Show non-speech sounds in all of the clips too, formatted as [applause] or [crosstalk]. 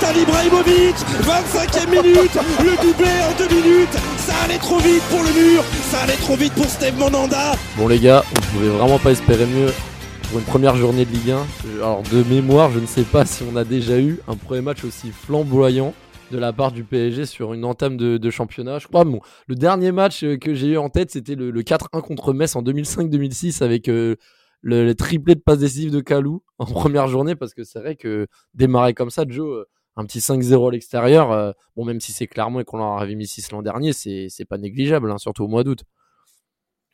Zlatan Ibrahimovic 25e minute Le doublé en deux minutes Ça allait trop vite pour le mur Ça allait trop vite pour Steve Monanda Bon les gars, on pouvait vraiment pas espérer mieux pour une première journée de Ligue 1. Alors de mémoire, je ne sais pas si on a déjà eu un premier match aussi flamboyant de la part du PSG sur une entame de, championnat. Je crois, bon, le dernier match euh, que j'ai eu en tête, c'était le, 4-1 contre Metz en 2005-2006 avec euh, le, triplé de passes décisives de Kalou en première journée, parce que c'est vrai que démarrer comme ça, Joe, euh, un petit 5-0 à l'extérieur, bon, même si c'est clairement et qu'on leur avait mis 6 l'an dernier, c'est pas négligeable, hein, surtout au mois d'août.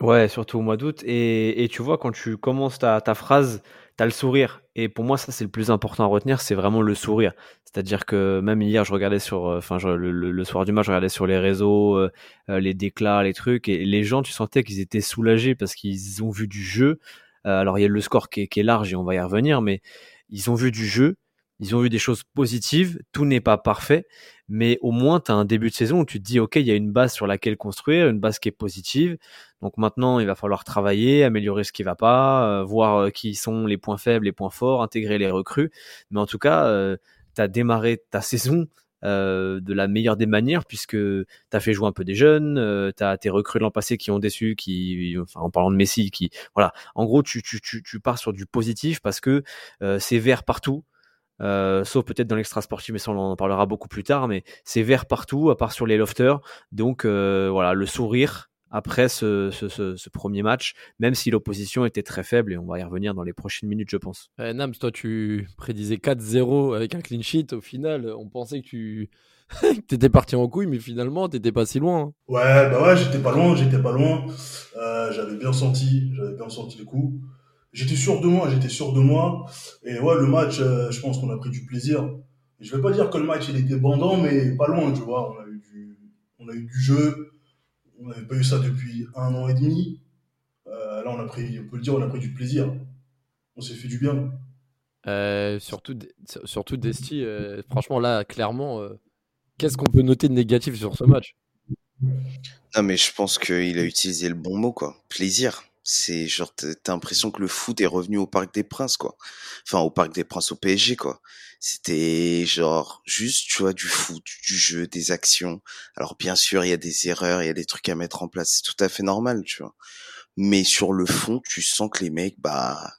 Ouais, surtout au mois d'août. Et, et, tu vois, quand tu commences ta, ta phrase, tu as le sourire. Et pour moi, ça, c'est le plus important à retenir, c'est vraiment le sourire. C'est-à-dire que même hier, je regardais sur, euh, enfin, le, le, soir du match, je regardais sur les réseaux, euh, euh, les déclats, les trucs, et les gens, tu sentais qu'ils étaient soulagés parce qu'ils ont vu du jeu. alors, il y a le score qui est large et on va y revenir, mais ils ont vu du jeu ils ont vu des choses positives, tout n'est pas parfait, mais au moins tu as un début de saison où tu te dis, OK, il y a une base sur laquelle construire, une base qui est positive. Donc maintenant, il va falloir travailler, améliorer ce qui va pas, euh, voir euh, qui sont les points faibles, les points forts, intégrer les recrues. Mais en tout cas, euh, tu as démarré ta saison de la meilleure des manières puisque tu as fait jouer un peu des jeunes, tu as tes recrues de l'an passé qui ont déçu, qui, enfin, en parlant de Messi, qui, voilà, en gros, tu, tu, tu, tu pars sur du positif parce que c'est vert partout. Euh, sauf peut-être dans l'extra sportif, mais ça on en parlera beaucoup plus tard. Mais c'est vert partout, à part sur les lofters. Donc euh, voilà, le sourire après ce, ce, ce, premier match, même si l'opposition était très faible, et on va y revenir dans les prochaines minutes, je pense. Eh, Nams, toi tu prédisais 4-0 avec un clean sheet. Au final, on pensait que tu [laughs] étais parti en couille, mais finalement, t'étais pas si loin. Hein. Ouais, bah ouais, j'étais pas loin, j'étais pas loin. Euh, j'avais bien senti, j'avais bien senti le coup j'étais sûr de moi, j'étais sûr de moi. Et ouais, le match, euh, je pense qu'on a pris du plaisir. Et je vais pas dire que le match il était bandant, mais pas loin, tu vois. On a eu du, on a eu du jeu. On n'avait pas eu ça depuis un an et demi. Euh, là, on a pris, on peut le dire, on a pris du plaisir. On s'est fait du bien. Euh, surtout, surtout Desti, franchement, là, clairement, qu'est-ce qu'on peut noter de négatif sur ce match? Non, mais je pense qu'il a utilisé le bon mot, quoi. Plaisir c'est genre t'as l'impression que le foot est revenu au Parc des Princes quoi. Enfin au Parc des Princes au PSG quoi. C'était genre juste tu vois du foot du jeu des actions. Alors bien sûr il y a des erreurs il y a des trucs à mettre en place c'est tout à fait normal tu vois. Mais sur le fond tu sens que les mecs bah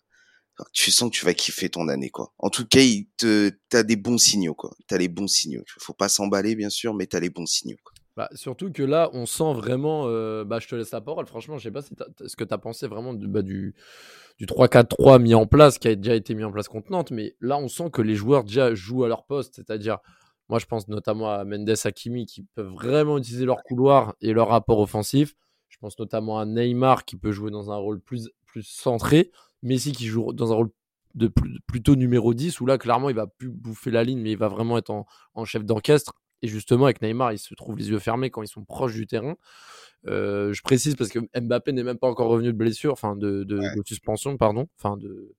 tu sens que tu vas kiffer ton année quoi. En tout cas il te t'as des bons signaux quoi. T'as les bons signaux. Faut pas s'emballer bien sûr mais t'as les bons signaux quoi. Bah, surtout que là, on sent vraiment. Euh, bah, je te laisse la parole. Franchement, je sais pas si ce que tu as pensé vraiment du, bah, du, du 3-4-3 mis en place, qui a déjà été mis en place contre Nantes. Mais là, on sent que les joueurs déjà jouent à leur poste. C'est-à-dire, moi, je pense notamment à Mendes Hakimi qui peuvent vraiment utiliser leur couloir et leur rapport offensif. Je pense notamment à Neymar qui peut jouer dans un rôle plus, plus centré. Messi qui joue dans un rôle de plutôt numéro 10 où là, clairement, il va plus bouffer la ligne, mais il va vraiment être en, en chef d'orchestre. Et justement, avec Neymar, il se trouve les yeux fermés quand ils sont proches du terrain. Euh, je précise parce que Mbappé n'est même pas encore revenu de blessure, enfin de, de, suspension, pardon, enfin de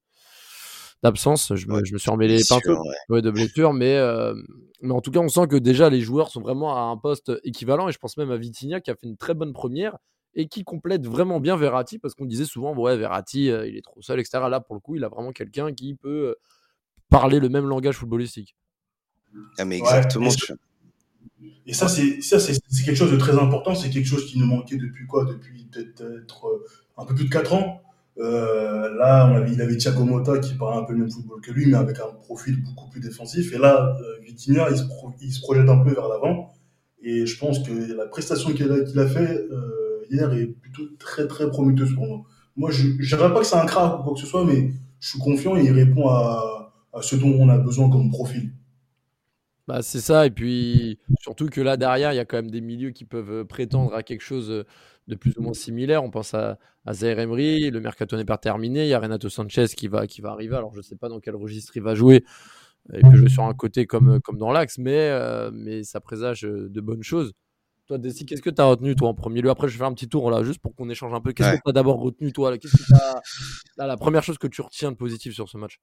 d'absence. Je, me, je me suis emmêlé les pinceaux ouais. de blessure, mais euh, mais en tout cas, on sent que déjà les joueurs sont vraiment à un poste équivalent. Et je pense même à Vitinha qui a fait une très bonne première et qui complète vraiment bien Verratti parce qu'on disait souvent ouais Verratti euh, il est trop seul etc. Là pour le coup, il a vraiment quelqu'un qui peut parler le même langage footballistique. Ah mais exactement. Et ça, c'est ça, c'est quelque chose de très important. C'est quelque chose qui nous manquait depuis quoi? Depuis peut-être euh, un peu plus de 4 ans. Euh, là, il avait Thiago Motta qui parlait un peu le même football que lui, mais avec un profil beaucoup plus défensif. Et là, euh, Vitinha, il se, projette un peu vers l'avant. Et je pense que la prestation qu'il a, qu'il a fait hier est plutôt très très prometteuse pour moi. Moi, je ne pas que c'est un crack ou quoi que ce soit, mais je suis confiant et il répond à, à ce dont on a besoin comme profil. Bah, c'est ça, et puis surtout que là derrière, il y a quand même des milieux qui peuvent euh, prétendre à quelque chose euh, de plus ou moins similaire. On pense à, à Zaire Emery, le mercato n'est pas terminé, il y a Renato Sanchez qui va, qui va arriver, alors je ne sais pas dans quel registre il va jouer, il peut jouer sur un côté comme, comme dans l'axe, mais, euh, mais ça présage de bonnes choses. Toi, Desi, qu'est-ce que tu as retenu, toi, en premier lieu? Après, je vais faire un petit tour là, juste pour qu'on échange un peu. Qu'est-ce que tu as d'abord retenu, toi? Qu'est-ce que. Là, La première chose que tu retiens de positif sur ce match?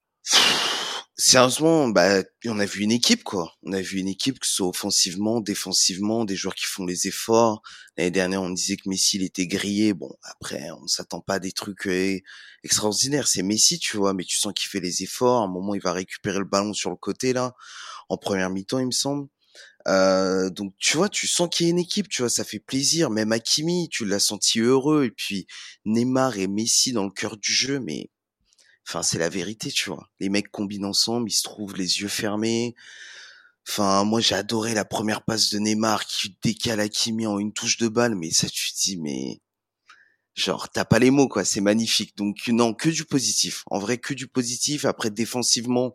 Sérieusement, bah, on a vu une équipe, quoi. On a vu une équipe, que ce soit offensivement, défensivement, des joueurs qui font les efforts. L'année dernière, on disait que Messi, il était grillé. Bon, après, on s'attend pas à des trucs euh, extraordinaires. C'est Messi, tu vois, mais tu sens qu'il fait les efforts. À un moment, il va récupérer le ballon sur le côté, là, en première mi-temps, il me semble. Euh, donc tu vois, tu sens qu'il y a une équipe, tu vois, ça fait plaisir. Même Hakimi, tu l'as senti heureux. Et puis Neymar et Messi dans le cœur du jeu, mais enfin c'est la vérité, tu vois. Les mecs combinent ensemble, ils se trouvent les yeux fermés. Enfin, moi j'ai adoré la première passe de Neymar qui décale Hakimi en une touche de balle, mais ça tu te dis mais genre t'as pas les mots quoi, c'est magnifique. Donc non, que du positif. En vrai que du positif. Après défensivement,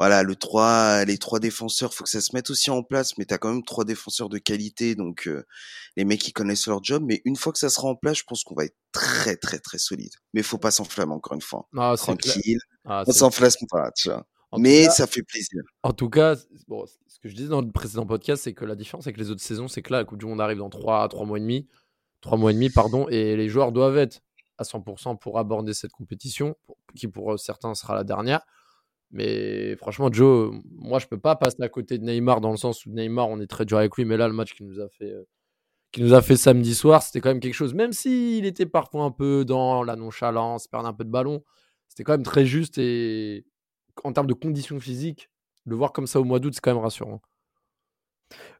voilà, le 3, les trois défenseurs, faut que ça se mette aussi en place, mais tu as quand même trois défenseurs de qualité, donc euh, les mecs qui connaissent leur job. Mais une fois que ça sera en place, je pense qu'on va être très très très solide. Mais faut pas s'enflammer encore une fois. Ah, Tranquille, Ah, on s'enflamme pas, tu vois. En Mais cas- ça fait plaisir. En tout cas, bon, ce que je disais dans le précédent podcast, c'est que la différence avec les autres saisons, c'est que là, la Coupe du Monde arrive dans 3, trois mois et demi, 3 mois et demi, pardon, et les joueurs doivent être à 100% pour aborder cette compétition, qui pour certains sera la dernière. Mais franchement, Joe, moi, je peux pas passer à côté de Neymar dans le sens où Neymar, on est très dur avec lui, mais là, le match qu'il nous a fait, euh, nous a fait samedi soir, c'était quand même quelque chose. Même s'il était parfois un peu dans la nonchalance, perdre un peu de ballon, c'était quand même très juste et en termes de conditions physiques, le voir comme ça au mois d'août, c'est quand même rassurant.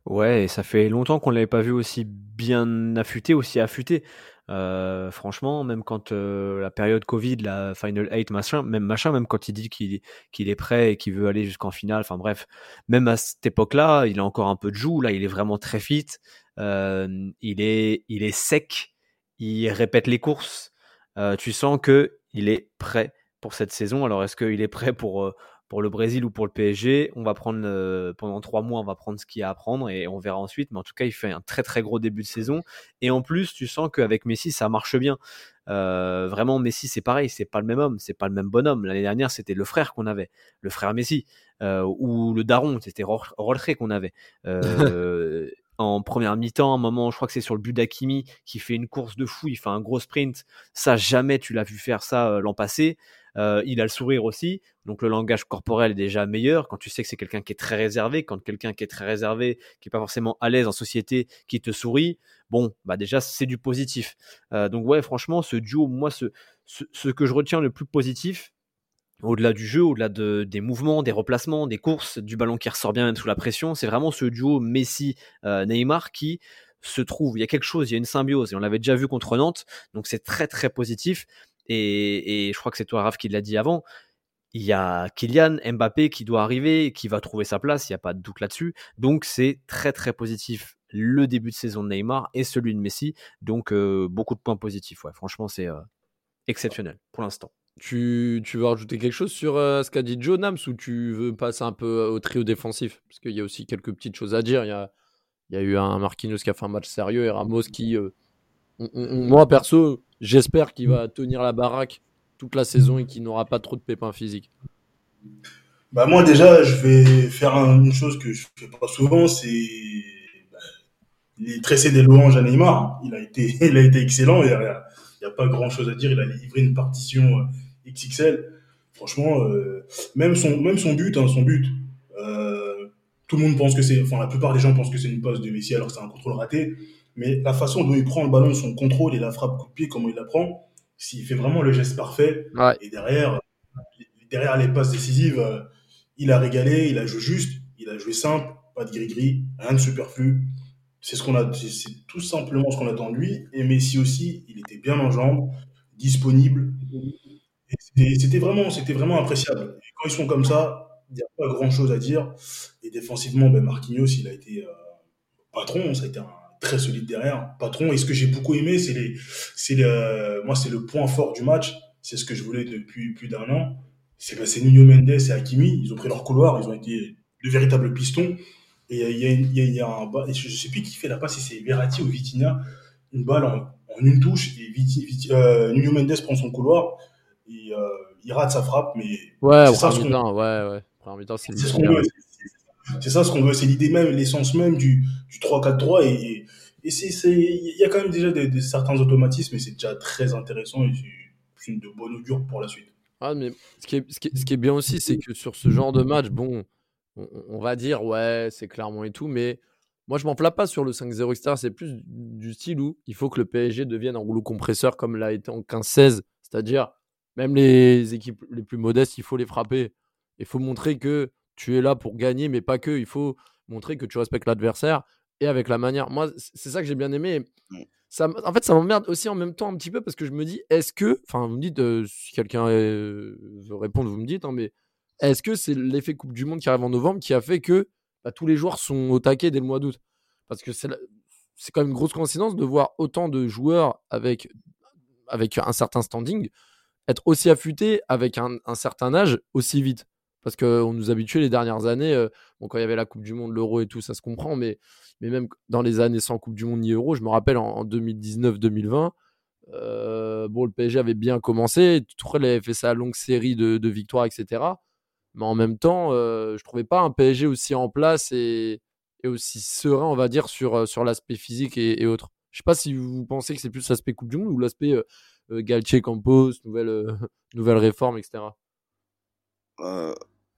Ouais, et ça fait longtemps qu'on l'avait pas vu aussi bien affûté, aussi affûté. Euh, franchement, même quand euh, la période Covid, la Final 8, machin, même machin, même quand il dit qu'il est prêt et qu'il veut aller jusqu'en finale, enfin bref, même à cette époque-là, il a encore un peu de joue. Là, il est vraiment très fit. Euh, il est, il est sec. Il répète les courses. Tu sens que il est prêt pour cette saison. Alors, est-ce qu'il est prêt pour pour le Brésil ou pour le PSG, on va prendre euh, pendant trois mois, on va prendre ce qu'il y a à prendre et on verra ensuite. Mais en tout cas, il fait un très très gros début de saison. Et en plus, tu sens qu'avec Messi, ça marche bien. Euh, vraiment, Messi, c'est pareil, c'est pas le même homme, c'est pas le même bonhomme. L'année dernière, c'était le frère qu'on avait, le frère Messi, euh, ou le daron, c'était Ro- Roltré qu'on avait. [laughs] En première mi-temps, un moment, je crois que c'est sur le but d'Akimi qui fait une course de fou, il fait un gros sprint. Ça, jamais tu l'as vu faire ça euh, l'an passé. Euh, il a le sourire aussi, donc le langage corporel est déjà meilleur. Quand tu sais que c'est quelqu'un qui est très réservé, quand quelqu'un qui est très réservé, qui est pas forcément à l'aise en société, qui te sourit, bon, bah déjà c'est du positif. Euh, donc ouais, franchement, ce duo, moi, ce, ce que je retiens le plus positif, au-delà du jeu, au-delà de, des mouvements, des replacements, des courses, du ballon qui ressort bien même sous la pression, c'est vraiment ce duo Messi-Neymar qui se trouve. Il y a quelque chose, il y a une symbiose, et on l'avait déjà vu contre Nantes, donc c'est très très positif. Et, et je crois que c'est toi, Raph, qui l'a dit avant. Il y a Kylian Mbappé qui doit arriver, qui va trouver sa place, il n'y a pas de doute là-dessus. Donc c'est très très positif le début de saison de Neymar et celui de Messi. Donc euh, beaucoup de points positifs. Ouais, franchement, c'est euh, exceptionnel pour l'instant. Tu, veux rajouter quelque chose sur euh, ce qu'a dit Joe Nams ou tu veux passer un peu au trio défensif? Parce qu'il y a aussi quelques petites choses à dire. Il y a, eu un Marquinhos qui a fait un match sérieux et Ramos qui, euh, moi perso, j'espère qu'il va tenir la baraque toute la saison et qu'il n'aura pas trop de pépins physiques. Bah moi déjà, je vais faire un- une chose que je fais pas souvent, c'est bah, les tresser des louanges à Neymar. Il a été, [laughs] il a été excellent. Il y a, pas grand chose à dire. Il a livré une partition euh, XXL. Franchement, euh, même son, même son but, hein, son but. euh, tout le monde pense que c'est, enfin la plupart des gens pensent que c'est une passe de Messi alors que c'est un contrôle raté. Mais la façon dont il prend le ballon, son contrôle et la frappe coup de pied, comment il la prend, s'il fait vraiment le geste parfait. Ouais. Et derrière, derrière les passes décisives, euh, il a régalé, il a joué juste, il a joué simple, pas de gris-gris, rien de superflu. C'est ce qu'on a, c'est c'est tout simplement ce qu'on attend de lui. Et Messi aussi, il était bien en jambes, disponible. C'était- vraiment, c'était vraiment appréciable. Et quand ils sont comme ça, il n'y a pas grand-chose à dire. Et défensivement, ben Marquinhos, il a été euh, patron, ça a été un très solide derrière, patron. Et ce que j'ai beaucoup aimé, c'est les, c'est le, moi, c'est le point fort du match. C'est ce que je voulais depuis plus d'un an. C'est ben, Nuno Mendes et Hakimi. Ils ont pris leur couloir, ils ont été de véritables pistons. Et il y a, y y a un, je sais plus qui fait la passe, si c'est Verratti ou Vitinha, une balle en, une touche. Et Viti- euh, Nuno Mendes prend son couloir et euh, il rate sa frappe, mais Ouais, C'est ça, ce qu'on- ouais, ouais. C'est c'est ce qu'on veut. C'est- C'est ça ce qu'on veut. C'est l'idée même, l'essence même du, du 3-4-3 et, et c'est, c'est, il y a quand même déjà des, des certains automatismes et c'est déjà très intéressant et c'est une de bonne augure pour la suite. Ah, mais ce qui est, ce qui est, ce qui est bien aussi, c'est que sur ce genre de match, bon, on, on va dire, ouais, c'est clairement et tout, mais moi, je m'enflamme pas sur le 5-0, etc. C'est plus du style où il faut que le PSG devienne un rouleau compresseur comme l'a été en 15-16. C'est-à-dire, même les équipes les plus modestes, il faut les frapper. Il faut montrer que tu es là pour gagner, mais pas que. Il faut montrer que tu respectes l'adversaire et avec la manière. Moi, c'est ça que j'ai bien aimé. Ça, en fait, ça m'emmerde aussi en même temps un petit peu parce que je me dis, est-ce que, enfin, vous me dites, euh, si quelqu'un euh, veut répondre, vous me dites, hein, mais est-ce que c'est l'effet Coupe du Monde qui arrive en novembre qui a fait que bah, tous les joueurs sont au taquet dès le mois d'août? Parce que c'est quand même une grosse coïncidence de voir autant de joueurs avec, avec un certain standing être aussi affûtés avec un, certain âge aussi vite. Parce qu'on nous habituait les dernières années, euh, bon, quand il y avait la Coupe du Monde, l'Euro et tout, ça se comprend, mais, mais même dans les années sans Coupe du Monde ni Euro, je me rappelle en, en 2019-2020, euh, bon, le PSG avait bien commencé, Tourelle avait fait sa longue série de, victoires, etc. Mais en même temps, euh, je trouvais pas un PSG aussi en place et, aussi serein, on va dire, sur, euh, sur l'aspect physique et, autres. Je sais pas si vous pensez que c'est plus l'aspect Coupe du Monde ou l'aspect Galtier, Campos, nouvelle, euh, [laughs] nouvelle réforme, etc. Euh,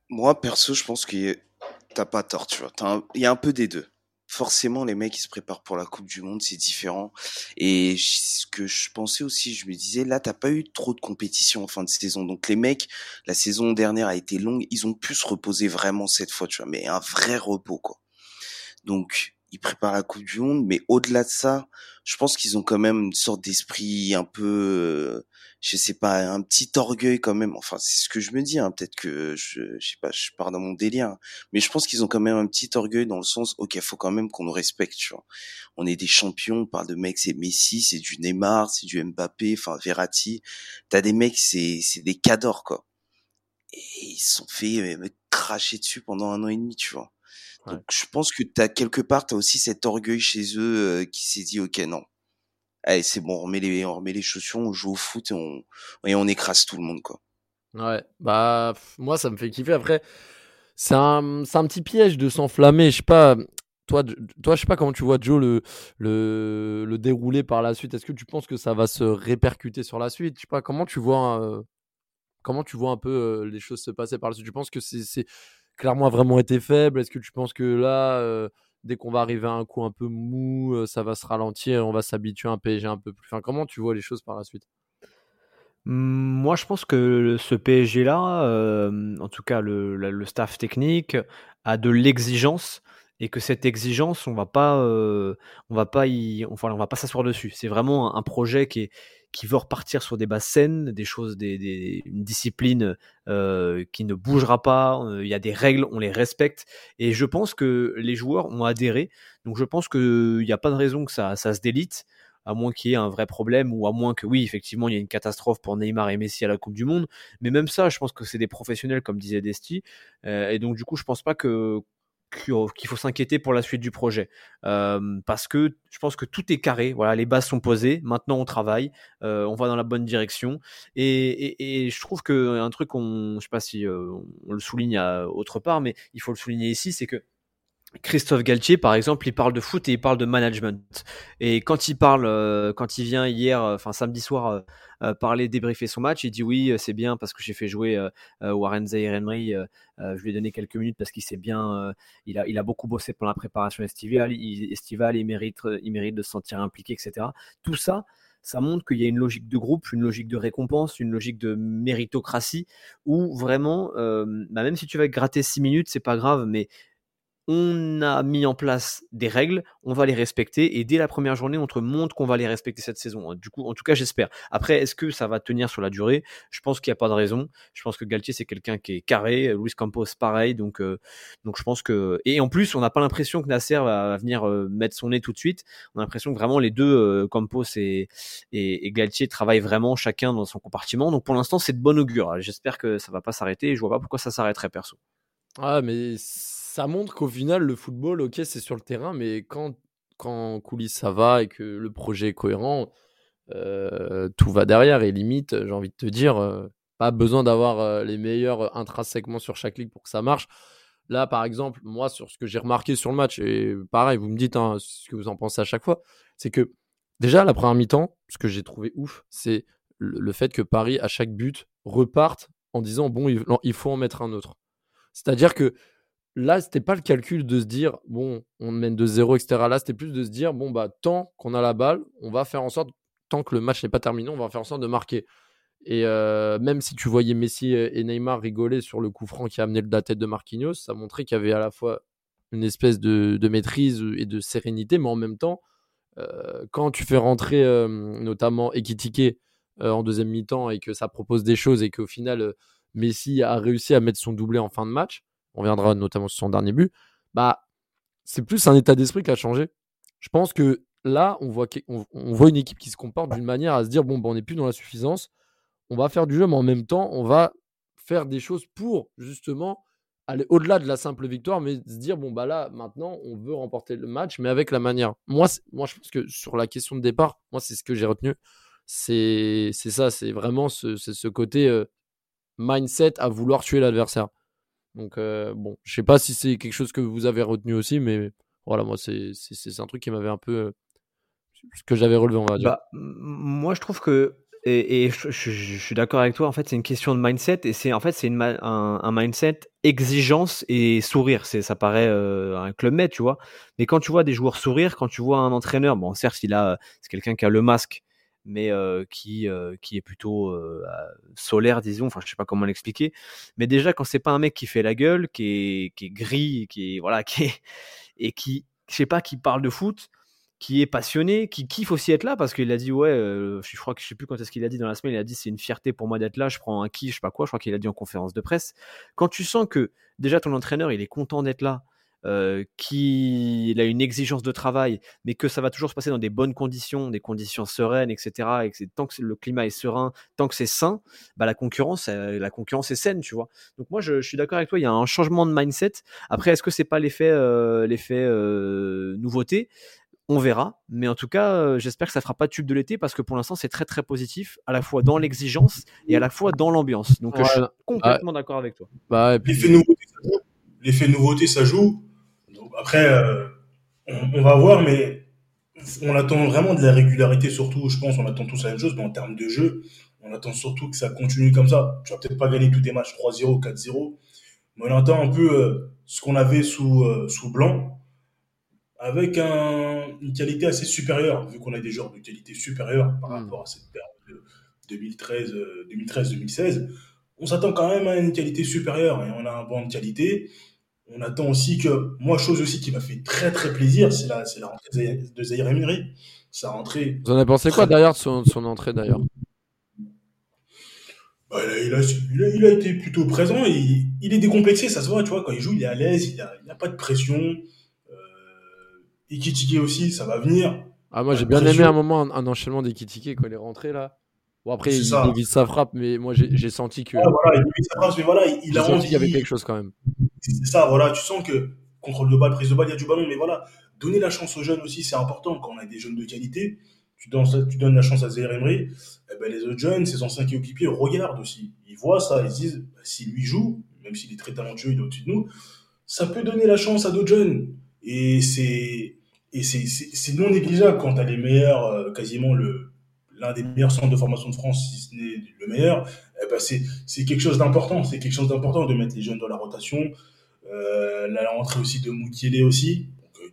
moi, perso, je pense que t'as pas tort, tu vois. Il y a un peu des deux. Forcément, les mecs, ils se préparent pour la Coupe du Monde, c'est différent. Et ce que je pensais aussi, je me disais, là, t'as pas eu trop de compétition en fin de saison. Donc, les mecs, la saison dernière a été longue, ils ont pu se reposer vraiment cette fois, tu vois. Mais un vrai repos, quoi. Donc, ils préparent la Coupe du Monde, mais au-delà de ça, je pense qu'ils ont quand même une sorte d'esprit un peu, euh, je sais pas, un petit orgueil quand même. Enfin, c'est ce que je me dis. Hein. Peut-être que je, je sais pas, je pars dans mon délire, hein. mais je pense qu'ils ont quand même un petit orgueil dans le sens, ok, faut quand même qu'on nous respecte, tu vois. On est des champions, on parle de mecs, c'est Messi, c'est du Neymar, c'est du Mbappé, enfin Verratti. T'as des mecs, c'est c'est des cadors quoi. Et ils sont fait euh, cracher dessus pendant un an et demi, tu vois. Ouais. Donc je pense que t'as quelque part, t'as aussi cet orgueil chez eux euh, qui s'est dit, ok, non. Allez, c'est bon, on remet les, on remet les chaussures, on joue au foot et on, et on écrase tout le monde, quoi. Ouais, bah, moi, ça me fait kiffer. Après, c'est un, c'est un petit piège de s'enflammer. Je sais pas, toi, toi, je sais pas comment tu vois Joe le, le, le dérouler par la suite. Est-ce que tu penses que ça va se répercuter sur la suite? Je sais pas, comment tu vois, euh, comment tu vois un peu euh, les choses se passer par la suite? Tu penses que c'est clairement a vraiment été faible? Est-ce que tu penses que là, euh, dès qu'on va arriver à un coup un peu mou, euh, ça va se ralentir, on va s'habituer à un PSG un peu plus? Enfin, comment tu vois les choses par la suite? Moi, je pense que ce PSG-là, euh, en tout cas le, staff technique, a de l'exigence et que cette exigence, on va pas, on va pas y, enfin, on va pas s'asseoir dessus. C'est vraiment un projet qui est, qui veut repartir sur des bases saines, des choses, des, des- une discipline euh, qui ne bougera pas. euh, Il y a des règles, on les respecte. Et je pense que les joueurs ont adhéré. Donc je pense qu'il n'y a pas de raison que ça, se délite à moins qu'il y ait un vrai problème ou à moins que oui, effectivement, il y ait une catastrophe pour Neymar et Messi à la Coupe du Monde. Mais même ça, je pense que c'est des professionnels, comme disait Desti. Euh, et donc, du coup, je pense pas que qu'il faut s'inquiéter pour la suite du projet. Euh, parce que je pense que tout est carré voilà les bases sont posées maintenant on travaille euh, on va dans la bonne direction. Et, je trouve que un truc on je sais pas si euh, on le souligne à, autre part mais il faut le souligner ici c'est que Christophe Galtier, par exemple, il parle de foot et il parle de management. Et quand il parle, euh, quand il vient hier, euh, enfin samedi soir, euh, parler, débriefer son match, il dit oui, c'est bien parce que j'ai fait jouer Warren euh, euh, je lui ai donné quelques minutes parce qu'il s'est bien, il a, il a beaucoup bossé pendant la préparation estivale. Il, estivale, il mérite, il mérite de se sentir impliqué, etc. Tout ça, ça montre qu'il y a une logique de groupe, une logique de récompense, une logique de méritocratie où vraiment, bah, même si tu vas gratter six minutes, c'est pas grave, mais on a mis en place des règles, on va les respecter et dès la première journée, on te montre qu'on va les respecter cette saison. Du coup, en tout cas, j'espère. Après, est-ce que ça va tenir sur la durée? Je pense qu'il n'y a pas de raison. Je pense que Galtier, c'est quelqu'un qui est carré. Luis Campos, pareil. Donc, euh, donc je pense que. Et en plus, on n'a pas l'impression que Nasser va venir euh, mettre son nez tout de suite. On a l'impression que vraiment les deux, euh, Campos et, Galtier, travaillent vraiment chacun dans son compartiment. Donc pour l'instant, c'est de bon augure. J'espère que ça va pas s'arrêter et je vois pas pourquoi ça s'arrêterait perso. Ah, mais ça montre qu'au final, le football, ok, c'est sur le terrain, mais quand, quand en coulisses ça va et que le projet est cohérent, euh, tout va derrière. Et limite, j'ai envie de te dire, euh, pas besoin d'avoir euh, les meilleurs intrinsèquement sur chaque ligue pour que ça marche. Là, par exemple, moi, sur ce que j'ai remarqué sur le match, et pareil, vous me dites hein, ce que vous en pensez à chaque fois, c'est que déjà, la première mi-temps, ce que j'ai trouvé ouf, c'est le, fait que Paris, à chaque but, reparte en disant bon, il, faut en mettre un autre. C'est-à-dire que là, c'était pas le calcul de se dire bon, on mène de 0, etc. Là, c'était plus de se dire bon, bah, tant qu'on a la balle, on va faire en sorte, tant que le match n'est pas terminé, on va faire en sorte de marquer. Et euh, même si tu voyais Messi et Neymar rigoler sur le coup franc qui a amené la tête de Marquinhos, ça montrait qu'il y avait à la fois une espèce de, maîtrise et de sérénité, mais en même temps, euh, quand tu fais rentrer euh, notamment Ekitike en deuxième mi-temps et que ça propose des choses et qu'au final Messi a réussi à mettre son doublé en fin de match, on viendra notamment sur son dernier but, bah c'est plus un état d'esprit qui a changé. Je pense que là, on voit, une équipe qui se comporte d'une manière à se dire bon, bah, on n'est plus dans la suffisance on va faire du jeu, mais en même temps, on va faire des choses pour justement aller au-delà de la simple victoire, mais se dire bon bah là maintenant on veut remporter le match, mais avec la manière. Moi, je pense que sur la question de départ, moi c'est ce que j'ai retenu, c'est ça, c'est vraiment ce, ce côté euh, mindset à vouloir tuer l'adversaire. Donc euh, bon, je sais pas si c'est quelque chose que vous avez retenu aussi, mais voilà moi c'est un truc qui m'avait un peu euh, ce que j'avais relevé on va dire. Bah, moi je trouve que et, je, suis d'accord avec toi. En fait, c'est une question de mindset et c'est en fait c'est un, un, mindset exigence et sourire. Ça paraît euh, un club med, tu vois. Mais quand tu vois des joueurs sourire, quand tu vois un entraîneur, bon, certes, c'est quelqu'un qui a le masque, mais qui qui est plutôt solaire, disons. Enfin, je sais pas comment l'expliquer. Mais déjà, quand c'est pas un mec qui fait la gueule, qui est qui est gris, qui est voilà, [laughs] qui est, et qui je sais pas, qui parle de foot qui est passionné, qui kiffe aussi être là parce qu'il a dit ouais, je crois que je sais plus quand est-ce qu'il a dit dans la semaine, il a dit c'est une fierté pour moi d'être là, je prends un kiff, je sais pas quoi, je crois qu'il a dit en conférence de presse. Quand tu sens que déjà ton entraîneur il est content d'être là, euh, qu'il a une exigence de travail, mais que ça va toujours se passer dans des bonnes conditions, des conditions sereines, etc. Et que tant que le climat est serein, tant que c'est sain, bah la concurrence, euh, la concurrence est saine, tu vois. Donc moi, je, suis d'accord avec toi. Il y a un changement de mindset. Après, est-ce que c'est pas l'effet, euh, l'effet nouveauté? On verra, mais en tout cas, euh, j'espère que ça fera pas de tube de l'été parce que pour l'instant, c'est très très positif, à la fois dans l'exigence et à la fois dans l'ambiance. Donc, je suis complètement d'accord avec toi. Bah, L'effet nouveauté, ça joue. L'effet nouveauté, ça joue. Après, euh, on, va voir, mais on attend vraiment de la régularité, surtout. Je pense, on attend tous la même chose, mais en termes de jeu, on attend surtout que ça continue comme ça. Tu vas peut-être pas gagner tous tes matchs 3-0, 4-0, mais on attend un peu euh, ce qu'on avait sous, sous Blanc avec une qualité assez supérieure, vu qu'on a des joueurs de qualité supérieure par hmm. rapport à cette période de 2013-2016. on s'attend quand même à une qualité supérieure et on a un banc de qualité. On attend aussi que, moi, chose aussi qui m'a fait très très plaisir, c'est la, la rentrée de Zahir Emery. Sa rentrée. Vous en avez pensé quoi d'ailleurs de son, son, entrée d'ailleurs? Bah, il, a, il, a, été plutôt présent. Il, il est décomplexé, ça se voit, tu vois. Quand il joue, il est à l'aise, il n'a a pas de pression. Ikitike aussi, ça va venir. Ah, moi, j'ai bien aimé un moment un, enchaînement d'Ikitike quand il est rentré là. Bon, après, il évite sa frappe, mais moi, j'ai senti que. Ah, voilà, il évite sa frappe, mais voilà, il, a senti qu'il y avait quelque chose quand même. C'est ça, voilà, tu sens que contrôle de balle, prise de balle, il y a du ballon, mais voilà, donner la chance aux jeunes aussi, c'est important. Quand on a des jeunes de qualité, tu donnes, tu donnes la chance à Zaire Emery, eh ben, les autres jeunes, ses anciens coéquipiers, regardent aussi. Ils voient ça, ils se disent, bah, s'il lui joue, même s'il est très talentueux, il est au-dessus de nous, ça peut donner la chance à d'autres jeunes. Et c'est et c'est non négligeable quand tu as les meilleurs, euh, quasiment le l'un des meilleurs centres de formation de France, si ce n'est le meilleur, eh ben c'est quelque chose d'important. C'est quelque chose d'important de mettre les jeunes dans la rotation. Euh, la rentrée aussi de Moutielé aussi,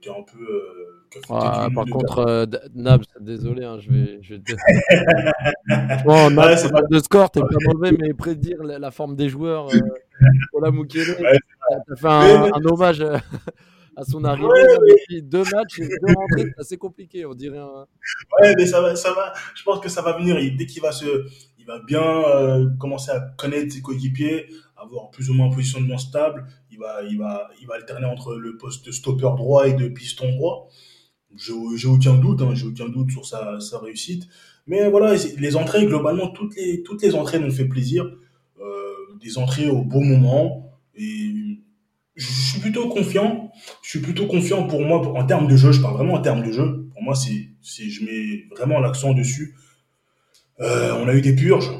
donc, euh, un peu. Euh, ah, par contre, euh, Nab, désolé, hein, je vais. Je vais te... [laughs] bon, Nab, c'est pas de score, t'es pas mauvais, mais prédire la, la, forme des joueurs euh, pour la Moukélé, ouais, t'as fait un, un hommage [laughs] à son arrivée. Deux matchs et deux rentrées, c'est assez compliqué, on dirait. Ouais, mais ça va, ça va. Je pense que ça va venir. dès qu'il va se, il va bien euh, commencer à connaître ses coéquipiers, avoir plus ou moins un positionnement stable. Il va, il va, il va alterner entre le poste de stopper droit et de piston droit. J'ai aucun doute, hein, j'ai aucun doute sur sa, sa réussite. Mais voilà, les entrées, globalement, toutes les, toutes les entrées m'ont fait plaisir. Euh, des entrées au bon moment. Et je suis plutôt confiant. Je suis plutôt confiant pour moi en termes de jeu. Je parle vraiment en termes de jeu. Pour moi, c'est, je mets vraiment l'accent dessus. Euh, on a eu des purges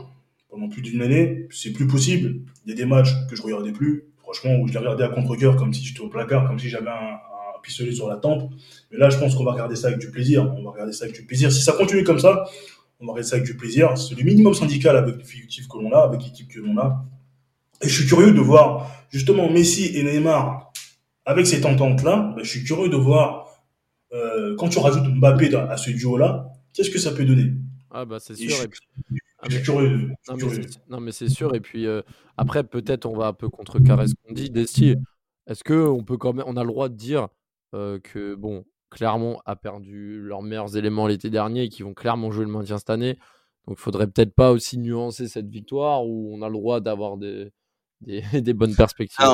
pendant plus d'une année. C'est plus possible. Il y a des matchs que je regardais plus. franchement, où je l'ai regardé à contre-cœur, comme si j'étais au placard, comme si j'avais un, un pistolet sur la tempe. Mais là, je pense qu'on va regarder ça avec du plaisir. On va regarder ça avec du plaisir. Si ça continue comme ça, on va regarder ça avec du plaisir. C'est le minimum syndical avec l'effectif que l'on a, avec l'équipe que l'on a. Et je suis curieux de voir, justement, Messi et Neymar, avec cette entente-là, ben, je suis curieux de voir, euh, quand tu rajoutes Mbappé à ce duo-là, qu'est-ce que ça peut donner? Ah bah c'est sûr. je, et puis- Ah, je suis mais- curieux. je suis Non mais, curieux. c'est, non, mais c'est sûr. Et puis euh, après, peut-être on va un peu contrecarrer ce qu'on dit. Desti, est-ce que on peut quand même, on a le droit de dire euh, que bon, Clermont a perdu leurs meilleurs éléments l'été dernier et qu'ils vont clairement jouer le maintien cette année? Donc il faudrait peut-être pas aussi nuancer cette victoire où on a le droit d'avoir des, des, [laughs] des bonnes perspectives?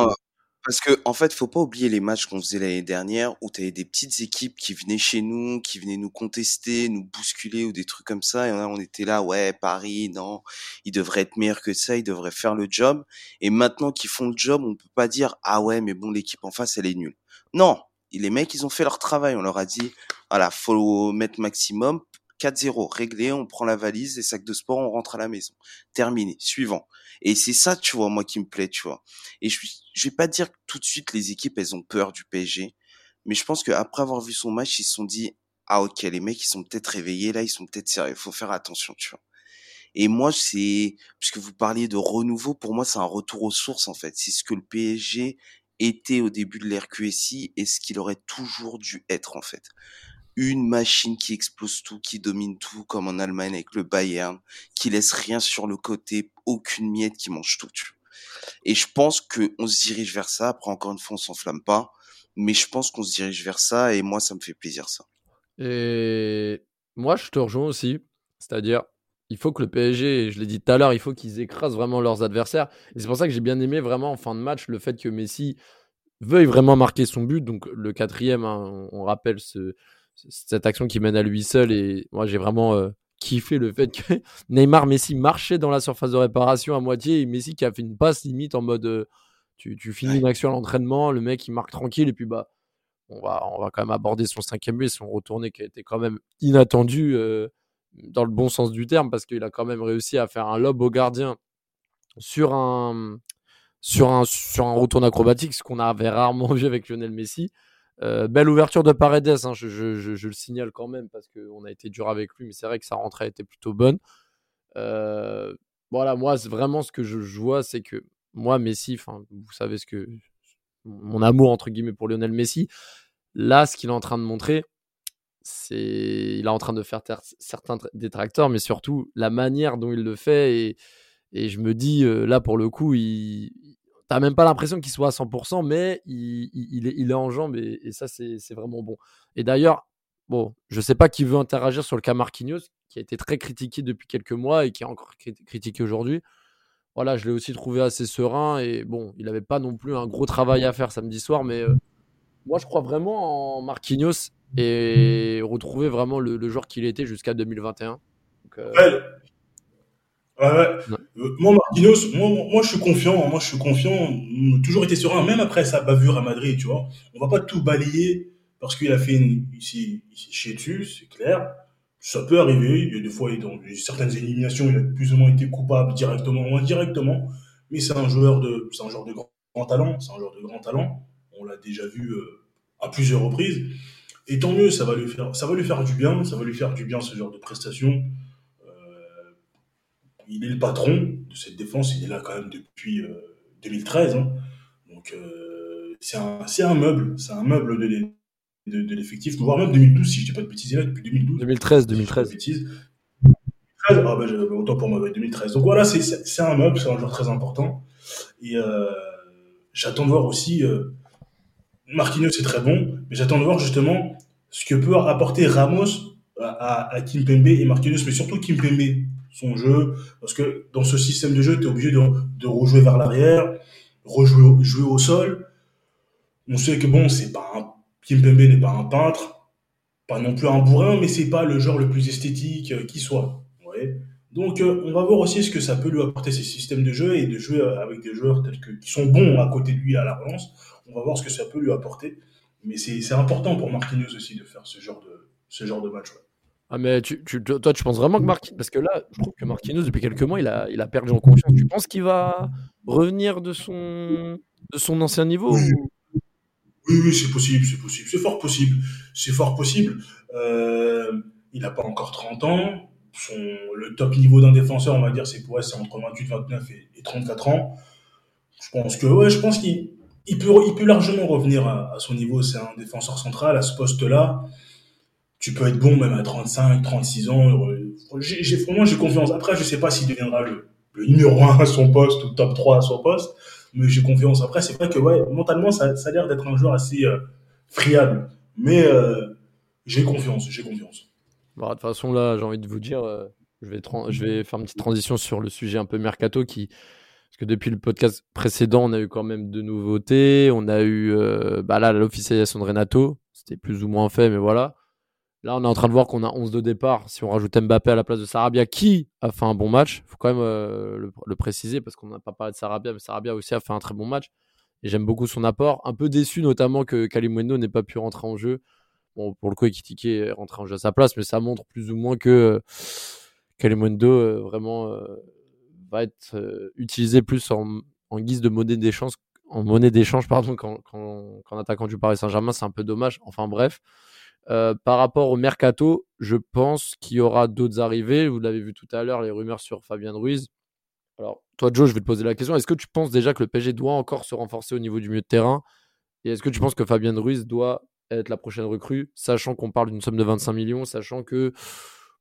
Parce que en fait, faut pas oublier les matchs qu'on faisait l'année dernière où t'avais des petites équipes qui venaient chez nous, qui venaient nous contester, nous bousculer ou des trucs comme ça. Et on, on était là, ouais, Paris, non, ils devraient être meilleurs que ça, ils devraient faire le job. Et maintenant qu'ils font le job, on peut pas dire, ah ouais, mais bon, l'équipe en face, elle est nulle. Non, les mecs, ils ont fait leur travail. On leur a dit, voilà, faut mettre maximum. 4-0, réglé, on prend la valise, les sacs de sport, on rentre à la maison. Terminé, suivant. Et c'est ça, tu vois, moi qui me plaît, tu vois. Et je, je vais pas dire tout de suite les équipes elles ont peur du PSG, mais je pense qu'après avoir vu son match, ils se sont dit ah ok les mecs ils sont peut-être réveillés là, ils sont peut-être sérieux, faut faire attention, tu vois. Et moi c'est puisque vous parliez de renouveau, pour moi c'est un retour aux sources en fait. C'est ce que le PSG était au début de l'RQSI et ce qu'il aurait toujours dû être en fait. Une machine qui explose tout, qui domine tout, comme en Allemagne avec le Bayern, qui laisse rien sur le côté, aucune miette, qui mange tout. Et je pense que on se dirige vers ça. Après, encore une fois, on s'enflamme pas, mais je pense qu'on se dirige vers ça. Et moi, ça me fait plaisir ça. Et moi, je te rejoins aussi. C'est-à-dire, il faut que le PSG, je l'ai dit tout à l'heure, il faut qu'ils écrasent vraiment leurs adversaires. Et c'est pour ça que j'ai bien aimé vraiment en fin de match le fait que Messi veuille vraiment marquer son but. Donc le quatrième, hein, on rappelle ce, cette action qui mène à lui seul. Et moi, j'ai vraiment euh, kiffé le fait que [laughs] Neymar, Messi marchaient dans la surface de réparation à moitié et Messi qui a fait une passe limite en mode euh, tu, tu finis une action à l'entraînement, le mec il marque tranquille et puis bah on va, on va quand même aborder son cinquième but, son retourné qui a été quand même inattendu euh, dans le bon sens du terme parce qu'il a quand même réussi à faire un lob au gardien sur un, sur un, sur un acrobatique, ce qu'on avait rarement [laughs] vu avec Lionel Messi. Euh, belle ouverture de Paredes, hein, je, le signale quand même parce qu'on a été dur avec lui, mais c'est vrai que sa rentrée été plutôt bonne. Euh, voilà, moi, vraiment ce que je, vois, c'est que moi, Messi, vous savez ce que mon amour entre guillemets pour Lionel Messi. Là, ce qu'il est en train de montrer, c'est il est en train de faire certains détracteurs, mais surtout la manière dont il le fait. Et, et je me dis, euh, là, pour le coup, il, t'as même pas l'impression qu'il soit à 100%, mais il, est, en jambes et, ça, c'est vraiment bon. Et d'ailleurs, bon, je sais pas qui veut interagir sur le cas Marquinhos, qui a été très critiqué depuis quelques mois et qui est encore critiqué aujourd'hui. Voilà, je l'ai aussi trouvé assez serein et bon, il n'avait pas non plus un gros travail à faire samedi soir, mais euh, moi, je crois vraiment en Marquinhos et retrouver vraiment le, le joueur qu'il était jusqu'à 2021. Donc, euh... ouais. Ouais, ouais. Euh, moi, Marquinhos, moi, moi, je suis confiant. Moi, je suis confiant. Toujours été serein, même après sa bavure à Madrid, tu vois. On va pas tout balayer parce qu'il a fait une, ici, ici chez dessus, c'est clair. Ça peut arriver. Il y a des fois, dans certaines éliminations, il a plus ou moins été coupable directement ou indirectement. Mais c'est un joueur de, c'est un joueur de grand, grand talent. C'est un joueur de grand talent. On l'a déjà vu euh, à plusieurs reprises. Et tant mieux, ça va lui faire, ça va lui faire du bien. Ça va lui faire du bien ce genre de prestations il est le patron de cette défense, il est là quand même depuis euh, 2013. Hein. Donc euh, c'est un, un, meuble, c'est un meuble de, de, de l'effectif, voire même 2012 si je ne dis pas de bêtises, il est là depuis 2012. 2013, 2013. Si 2013, ah ben, autant pour moi, 2013. Donc voilà, c'est un meuble, c'est un joueur très important. Et euh, j'attends de voir aussi, euh, Marquinhos c'est très bon, mais j'attends de voir justement ce que peut apporter Ramos à, à, à Kimpembe et Marquinhos, mais surtout Kimpembe son jeu, parce que dans ce système de jeu, tu es obligé de, rejouer vers l'arrière, rejouer jouer au sol. On sait que bon, c'est pas un, n'est pas un peintre, pas non plus un bourrin, mais c'est pas le genre le plus esthétique euh, qui soit. Donc euh, on va voir aussi ce que ça peut lui apporter ces systèmes de jeu et de jouer avec des joueurs tels que qui sont bons à côté de lui à la relance. On va voir ce que ça peut lui apporter. Mais c'est important pour Marquinhos aussi de faire ce genre de ce genre de match. Ah mais tu, tu, toi tu penses vraiment que Marquinhos parce que là je trouve que Marquinhos depuis quelques mois il a, il a perdu en confiance tu penses qu'il va revenir de son de son ancien niveau Oui. ou- Oui, oui, c'est possible, c'est possible, c'est fort possible, c'est fort possible. Euh, il n'a pas encore 30 ans. Son, le top niveau d'un défenseur, on va dire, c'est pour c'est entre 28, 29 et, et 34 ans. Je pense que, ouais, je pense qu'il il peut, il peut largement revenir à, à son niveau. C'est un défenseur central à ce poste-là. Tu peux être bon même à 35, 36 ans. J'ai, vraiment, j'ai confiance. Après, je sais pas s'il deviendra le, le numéro 1 à son poste ou top 3 à son poste mais j'ai confiance. Après, c'est vrai que ouais, mentalement, ça, ça a l'air d'être un joueur assez euh, friable. Mais euh, j'ai confiance, j'ai confiance. De toute façon, là, j'ai envie de vous dire, euh, je, vais je vais faire une petite transition sur le sujet un peu mercato qui. Parce que depuis le podcast précédent, on a eu quand même de nouveautés. On a eu bah là l'officialisation de Renato. C'était plus ou moins fait, mais voilà. Là, on est en train de voir qu'on a 11 de départ. Si on rajoute Mbappé à la place de Sarabia, qui a fait un bon match, il faut quand même euh, le, préciser parce qu'on n'a pas parlé de Sarabia, mais Sarabia aussi a fait un très bon match. Et j'aime beaucoup son apport. Un peu déçu notamment que Kalimundo n'ait pas pu rentrer en jeu. Bon, pour le coup, Ekitike est rentré en jeu à sa place, mais ça montre plus ou moins que euh, Kalimundo euh, vraiment va être utilisé plus en, guise de monnaie d'échange, en monnaie d'échange pardon, qu'en attaquant du Paris Saint-Germain. C'est un peu dommage. Enfin bref. Euh, par rapport au mercato, je pense qu'il y aura d'autres arrivées. Vous l'avez vu tout à l'heure, les rumeurs sur Fabien Ruiz. Alors, toi, Joe, je vais te poser la question. Est-ce que tu penses déjà que le PSG doit encore se renforcer au niveau du milieu de terrain? Et est-ce que tu penses que Fabien Ruiz doit être la prochaine recrue, sachant qu'on parle d'une somme de 25 millions, sachant que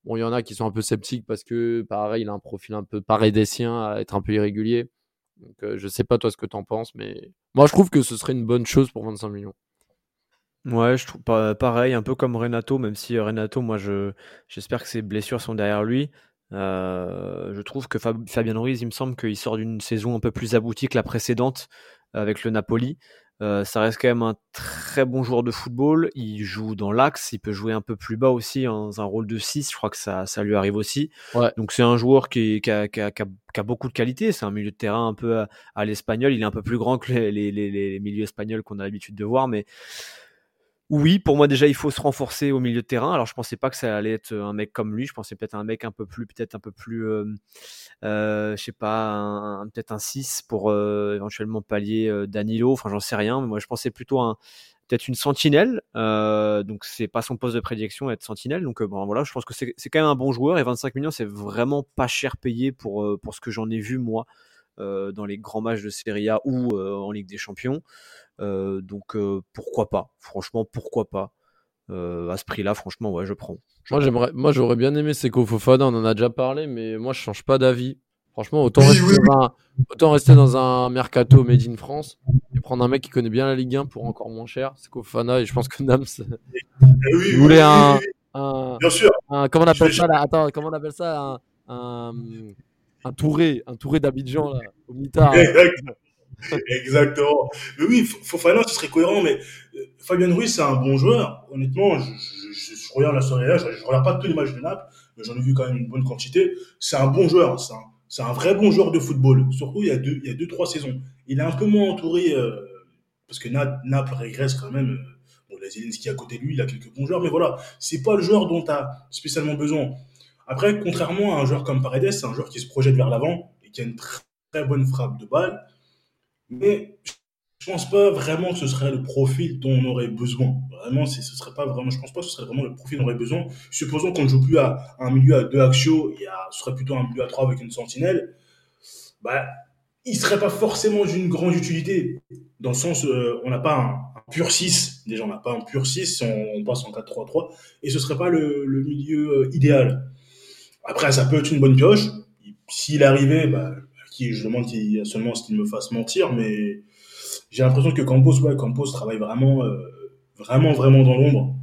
bon, il y en a qui sont un peu sceptiques parce que, pareil, il a un profil un peu pareil des siens, à être un peu irrégulier. Donc, euh, je sais pas toi ce que tu en penses, mais moi, je trouve que ce serait une bonne chose pour 25 millions. Ouais, je trouve pareil, un peu comme Renato, même si Renato, moi, je j'espère que ses blessures sont derrière lui. Euh, je trouve que Fab- Fabien Ruiz, il me semble qu'il sort d'une saison un peu plus aboutie que la précédente euh, avec le Napoli. Euh, ça reste quand même un très bon joueur de football. Il joue dans l'axe, il peut jouer un peu plus bas aussi, dans un rôle de 6. Je crois que ça, ça lui arrive aussi. Ouais. Donc c'est un joueur qui, qui, a, qui, a, qui a- qui a beaucoup de qualité. C'est un milieu de terrain un peu à, à l'espagnol. Il est un peu plus grand que les, les, les, les milieux espagnols qu'on a l'habitude de voir, mais oui, pour moi déjà il faut se renforcer au milieu de terrain. Alors je pensais pas que ça allait être un mec comme lui. Je pensais peut-être un mec un peu plus, peut-être un peu plus, euh, euh, sais pas, peut-être un 6 pour euh, éventuellement pallier euh, Danilo. Enfin j'en sais rien. Mais moi je pensais plutôt un peut-être une sentinelle. Euh, donc c'est pas son poste de prédilection être sentinelle. Donc euh, bon voilà, je pense que c'est quand même un bon joueur et 25 millions c'est vraiment pas cher payé pour euh, ce que j'en ai vu moi euh, dans les grands matchs de Serie A ou euh, en Ligue des Champions. Euh, donc euh, pourquoi pas? Franchement, pourquoi pas? Euh, À ce prix-là, franchement, ouais, je prends. Je Moi, j'aimerais, moi, j'aurais bien aimé Seko Fofana, on en a déjà parlé, mais moi, je change pas d'avis. Franchement, autant, Oui, rester oui, dans un, autant rester dans un mercato made in France et prendre un mec qui connaît bien la Ligue 1 pour encore moins cher. Seko Fofana, et je pense que Nams, Eh oui, voulait oui, un, oui, oui, un, Bien sûr. un- comment on appelle ça là? Attends, comment on appelle ça Un, un, un Touré, un Touré d'Abidjan là, au mitard. [laughs] Exactement. Mais oui, Fofana, ce serait cohérent, mais euh, Fabien Ruiz, c'est un bon joueur. Honnêtement, je, regarde la soirée je, je regarde pas tous les matchs de Naples, mais j'en ai vu quand même une bonne quantité. C'est un bon joueur, c'est un, c'est un vrai bon joueur de football. Surtout, il y a deux, il y a deux, trois saisons. Il est un peu moins entouré, euh, parce que Na- Naples régresse quand même. euh, Bon, la Zelensky à côté de lui, il a quelques bons joueurs, mais voilà, c'est pas le joueur dont tu as spécialement besoin. Après, contrairement à un joueur comme Paredes, c'est un joueur qui se projette vers l'avant et qui a une très, très bonne frappe de balle. Mais je pense pas vraiment que ce serait le profil dont on aurait besoin. Vraiment, ce serait pas vraiment, je pense pas que ce serait vraiment le profil dont on aurait besoin. Supposons qu'on ne joue plus à un milieu à deux axiaux, et à, ce serait plutôt un milieu à trois avec une sentinelle. Bah, il serait pas forcément d'une grande utilité. Dans le sens, euh, on n'a pas un, pur 6. Déjà, on n'a pas un pur 6 si on, passe en 4-3-3. Et ce serait pas le, le milieu euh, idéal. Après, ça peut être une bonne pioche. S'il arrivait, bah, qui, je demande qu'il, seulement qu'il me fasse mentir, mais j'ai l'impression que Campos, ouais, Campos travaille vraiment, euh, vraiment, vraiment dans l'ombre.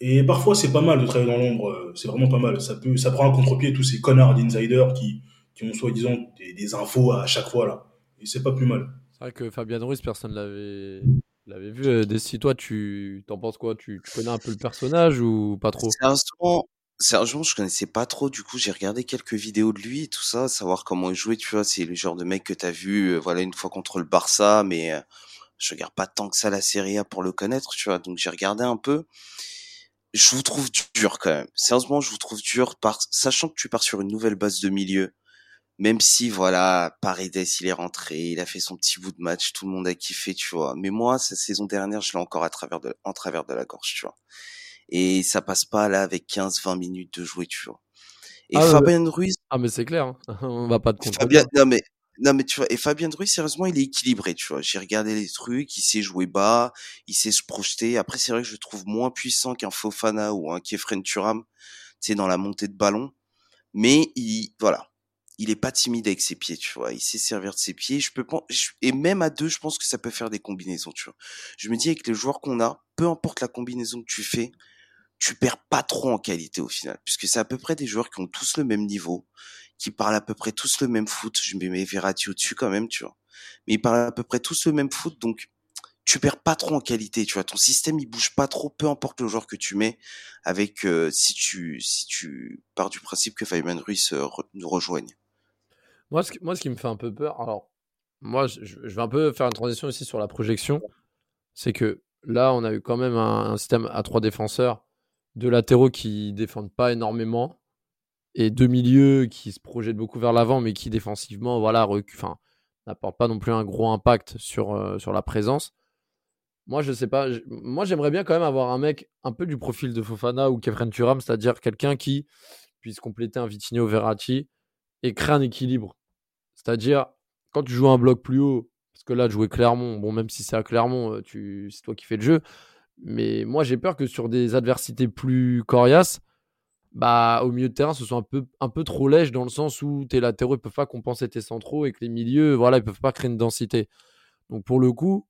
Et parfois, c'est pas mal de travailler dans l'ombre. euh, C'est vraiment pas mal. Ça peut, ça prend un contre-pied tous ces connards d'insiders qui, qui ont soi-disant des, des infos à chaque fois là. Et c'est pas plus mal. C'est vrai que Fabien Ruiz, personne l'avait, l'avait vu. Euh, Desi, toi, tu t'en penses quoi? Tu, tu connais un peu le personnage ou pas trop? Sérieusement, sérieusement, je connaissais pas trop. Du coup, j'ai regardé quelques vidéos de lui et tout ça, savoir comment il jouait. Tu vois, c'est le genre de mec que t'as vu, voilà, une fois contre le Barça, mais euh, je regarde pas tant que ça la Serie A pour le connaître, tu vois. Donc j'ai regardé un peu. Je vous trouve dur quand même. Sérieusement, je vous trouve dur, par... sachant que tu pars sur une nouvelle base de milieu. Même si, voilà, Paredes, il est rentré, il a fait son petit bout de match, tout le monde a kiffé, tu vois. Mais moi, cette saison dernière, je l'ai encore à travers de, en travers de la gorge, tu vois. Et ça passe pas là avec 15-20 minutes de jouer, tu vois. Et Ah, Fabien Ruiz, Ah, mais c'est clair, hein. [laughs] on va pas te Fabien, non mais, non mais tu vois, et Fabien Ruiz, sérieusement, il est équilibré, tu vois. J'ai regardé les trucs, il sait jouer bas, il sait se projeter. Après, c'est vrai que je le trouve moins puissant qu'un Fofana ou un Kefren Turam, tu sais, dans la montée de ballon. Mais il, voilà. Il est pas timide avec ses pieds, tu vois. Il sait servir de ses pieds. Je peux et même à deux, je pense que ça peut faire des combinaisons, tu vois. Je me dis avec les joueurs qu'on a, peu importe la combinaison que tu fais, tu perds pas trop en qualité au final, puisque c'est à peu près des joueurs qui ont tous le même niveau, qui parlent à peu près tous le même foot. Je me mets Verratti au-dessus quand même, tu vois. Mais ils parlent à peu près tous le même foot, donc tu perds pas trop en qualité, tu vois. Ton système il bouge pas trop, peu importe le joueur que tu mets. Avec euh, si tu si tu pars du principe que Fabien Ruiz euh, nous rejoigne. Moi ce, qui, me fait un peu peur, alors, moi, je, vais un peu faire une transition aussi sur la projection. C'est que là, on a eu quand même un système à trois défenseurs, deux latéraux qui défendent pas énormément, et deux milieux qui se projettent beaucoup vers l'avant, mais qui défensivement, voilà, enfin, n'apportent pas non plus un gros impact sur, euh, sur la présence. Moi, je sais pas. Moi, j'aimerais bien quand même avoir un mec un peu du profil de Fofana ou Kefren Turam, c'est-à-dire quelqu'un qui puisse compléter un Vitinho Verratti et créer un équilibre. C'est-à-dire, quand tu joues un bloc plus haut, parce que là, jouer Clermont, bon, même si c'est à Clermont, euh, tu... c'est toi qui fais le jeu, mais moi, j'ai peur que sur des adversités plus coriaces, bah, au milieu de terrain, ce soit un peu, trop lèche dans le sens où tes latéraux ne peuvent pas compenser tes centraux et que les milieux, voilà, peuvent pas créer une densité. Donc, pour le coup,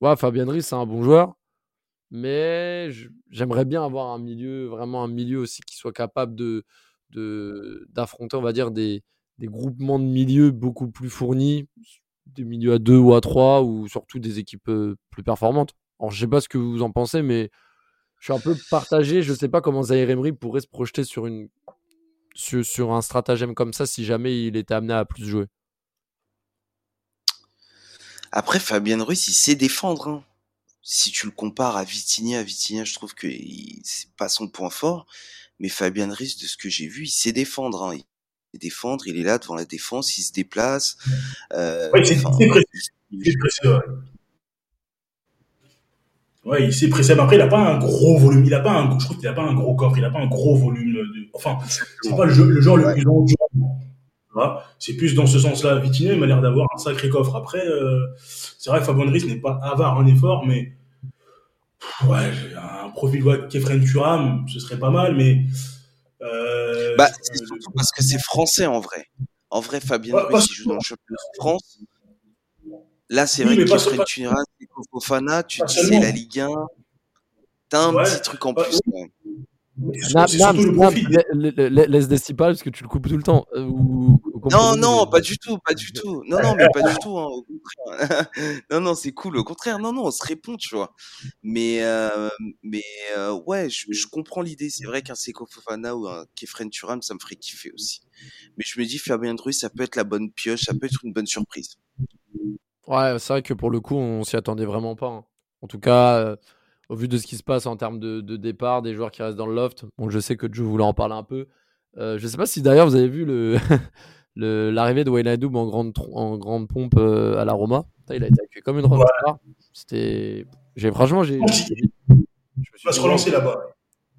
ouais, Fabien Ruiz, c'est un bon joueur, mais j'aimerais bien avoir un milieu, vraiment un milieu aussi qui soit capable d'affronter, on va dire, des, groupements de milieux beaucoup plus fournis, des milieux à 2 ou à 3, ou surtout des équipes euh, plus performantes. Alors, je sais pas ce que vous en pensez, mais je suis un peu partagé. Je sais pas comment Zaire Emery pourrait se projeter sur, une, sur, sur un stratagème comme ça si jamais il était amené à plus jouer. Après, Fabien Ruiz, il sait défendre. hein. Si tu le compares à Vitinha, Vitinha, je trouve que c'est pas son point fort. Mais Fabien Ruiz, de ce que j'ai vu, il sait défendre. hein. Il sait défendre, il est là devant la défense, il se déplace. Euh, Ouais, il il- ouais. Il s'est pressé. Après, il a pas un gros volume. Il a pas un, je trouve qu'il a pas un gros coffre. Il a pas un gros volume. De, enfin, c'est pas le, jeu, le genre le plus endurant. Vois? C'est plus dans ce sens-là. Vitinha, il m'a l'air d'avoir un sacré coffre. Après, euh, c'est vrai que Fabien Ruiz n'est pas avare en effort, mais pff, ouais, un profil ouais, Kefren Turam, ce serait pas mal, mais euh, Bah, c'est euh, surtout parce que c'est français en vrai. En vrai, Fabien Ouais, Ruiz, il joue dans le championnat de France. Là, c'est Oui, vrai que pas- Turan, c'est Fofana, tu dis c'est la Ligue 1. T'as un Ouais, petit truc en ouais, plus le la- la- laisse des six parce que tu le coupes tout le temps. euh, ou, ou Non, non, mais- pas du tout, pas du tout. Non, non, mais pas du [laughs] tout, hein, au contraire. [laughs] non, non, c'est cool, au contraire. Non, non, on se répond, tu vois. Mais, euh, mais euh, ouais, je, je comprends l'idée. C'est vrai qu'un Seko Fofana ou un Kefren Turam, ça me ferait kiffer aussi. Mais je me dis, Fabien Ruiz, ça peut être la bonne pioche, ça peut être une bonne surprise. Ouais, c'est vrai que pour le coup, on s'y attendait vraiment pas. hein. En tout cas, euh, au vu de ce qui se passe en termes de, de départ, des joueurs qui restent dans le loft, bon, je sais que Joe voulait en parler un peu. Euh, je sais pas si d'ailleurs vous avez vu le [laughs] le- l'arrivée de Wijnaldum en grande, en grande pompe euh, à la Roma. Putain, il a été accueilli comme une rockstar. C'était. J'ai, franchement, j'ai. Je pense qu'il j'ai- je me suis va se dit, relancer là-bas.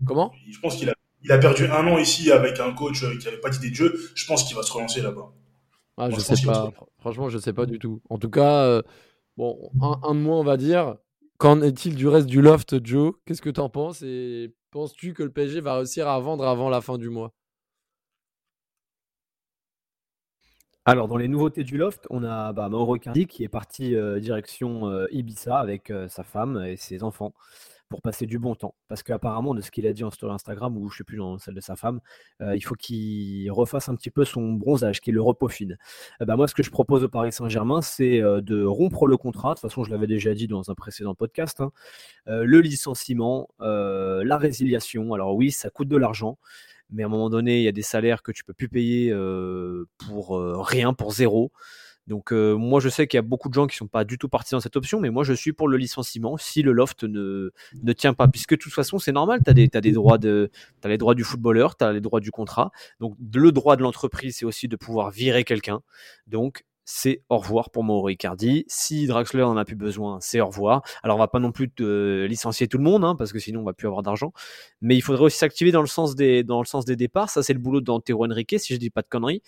Comment? Je pense qu'il a, il a perdu un an ici avec un coach euh, qui avait pas d'idée de jeu. Je pense qu'il va se relancer là-bas. Ah, je sais pas. Franchement, je sais pas du tout. En tout cas, euh, bon, un, un de moins, on va dire. Qu'en est-il du reste du loft, Joe? Qu'est-ce que t'en penses? Et penses-tu que le PSG va réussir à vendre avant la fin du mois? Alors, dans les nouveautés du loft, on a bah, Mauro Icardi qui est parti euh, direction euh, Ibiza avec euh, sa femme et ses enfants pour passer du bon temps. Parce qu'apparemment, de ce qu'il a dit en story Instagram, ou je sais plus dans celle de sa femme, euh, il faut qu'il refasse un petit peu son bronzage, qu'il le repaufine. Eh ben, moi, ce que je propose au Paris Saint-Germain, c'est euh, de rompre le contrat. De toute façon, je l'avais déjà dit dans un précédent podcast. hein. Euh, le licenciement, la résiliation. Alors oui, ça coûte de l'argent mais à un moment donné, il y a des salaires que tu peux plus payer pour rien, pour zéro. Donc moi je sais qu'il y a beaucoup de gens qui sont pas du tout partis dans cette option, mais moi je suis pour le licenciement si le loft ne, tient pas, puisque de toute façon c'est normal, tu les droits du footballeur, tu as les droits du contrat, donc le droit de l'entreprise c'est aussi de pouvoir virer quelqu'un, donc c'est au revoir pour Mauro Icardi. Si Draxler n'en a plus besoin, c'est au revoir. Alors on va pas non plus licencier tout le monde, hein, parce que sinon on va plus avoir d'argent. Mais il faudrait aussi s'activer dans le sens des dans le sens des départs. Ça c'est le boulot d'Antero Henrique, si je dis pas de conneries.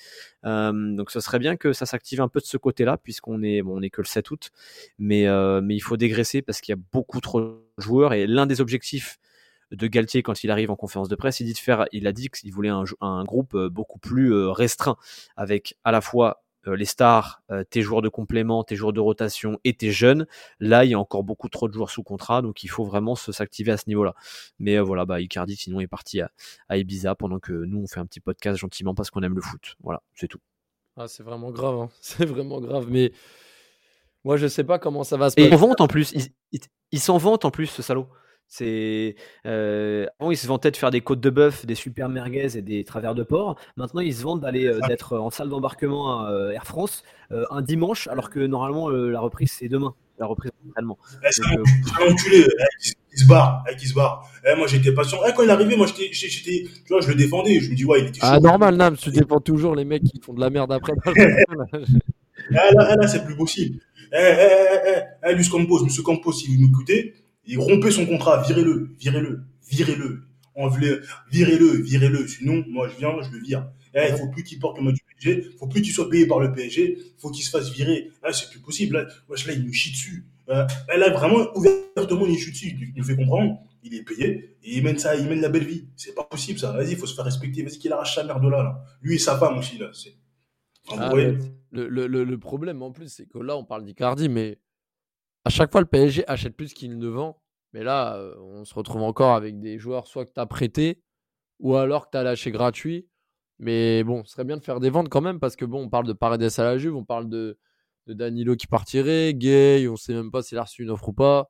Euh, donc ce serait bien que ça s'active un peu de ce côté-là, puisqu'on est bon, on est que le 7 août. Mais euh, mais il faut dégraisser parce qu'il y a beaucoup trop de joueurs et l'un des objectifs de Galtier quand il arrive en conférence de presse, il dit de faire, il a dit qu'il voulait un, groupe euh, beaucoup plus restreint avec à la fois les stars, euh, tes joueurs de complément, tes joueurs de rotation et tes jeunes. Là, il y a encore beaucoup trop de joueurs sous contrat, donc il faut vraiment s'activer à ce niveau-là. Mais euh, voilà, bah, Icardi, sinon, est parti à, Ibiza pendant que nous, on fait un petit podcast gentiment parce qu'on aime le foot. Voilà, c'est tout. Ah, c'est vraiment grave, hein. [laughs] c'est vraiment grave. Mais moi, je sais pas comment ça va se passer. Et vente en plus, il s'en vante en plus, ce salaud. C'est euh, avant ils se vantaient de faire des côtes de bœuf, des super merguez et des travers de porc. Maintenant ils se vantent d'aller euh, d'être en salle d'embarquement à euh, Air France un dimanche, alors que normalement la reprise c'est demain. La reprise totalement. Eh, c'est un enculé, eh, qui se barre, eh, qui se barre. moi j'étais patient. quand il est arrivé, moi j'étais, tu vois, je le défendais. Je me dis ouais, il était Ah normal, Nam, tu [laughs] défends toujours les mecs qui font de la merde après. [laughs] là, là, c'est plus possible. Eh, eh, eh, eh, Campos, Monsieur Campos, si vous m'écoutez, il rompait son contrat, virez-le, virez-le, virez-le. virez-le, virez-le. Sinon, moi, je viens, je le vire. Eh, il faut plus qu'il porte le mot du PSG. Il faut plus qu'il soit payé par le PSG. Il faut qu'il se fasse virer. Là, c'est plus possible. Là, là, il nous chie dessus. Euh, là, vraiment, ouvertement, il chie dessus. Il nous fait comprendre. Il est payé. Et il mène ça, il mène la belle vie. C'est pas possible, ça. Vas-y, il faut se faire respecter. Vas-y, qu'il arrache sa merde là, là. Lui et sa femme aussi, là. Ah, le, le, le, problème, en plus, c'est que là, on parle d'Icardi, mais à chaque fois, le PSG achète plus qu'il ne vend. Mais là, euh, on se retrouve encore avec des joueurs soit que tu as prêté ou alors que tu as lâché gratuit. Mais bon, ce serait bien de faire des ventes quand même parce que bon, on parle de Paredes à la Juve, on parle de, Danilo qui partirait, Gay, on sait même pas s'il a reçu une offre ou pas.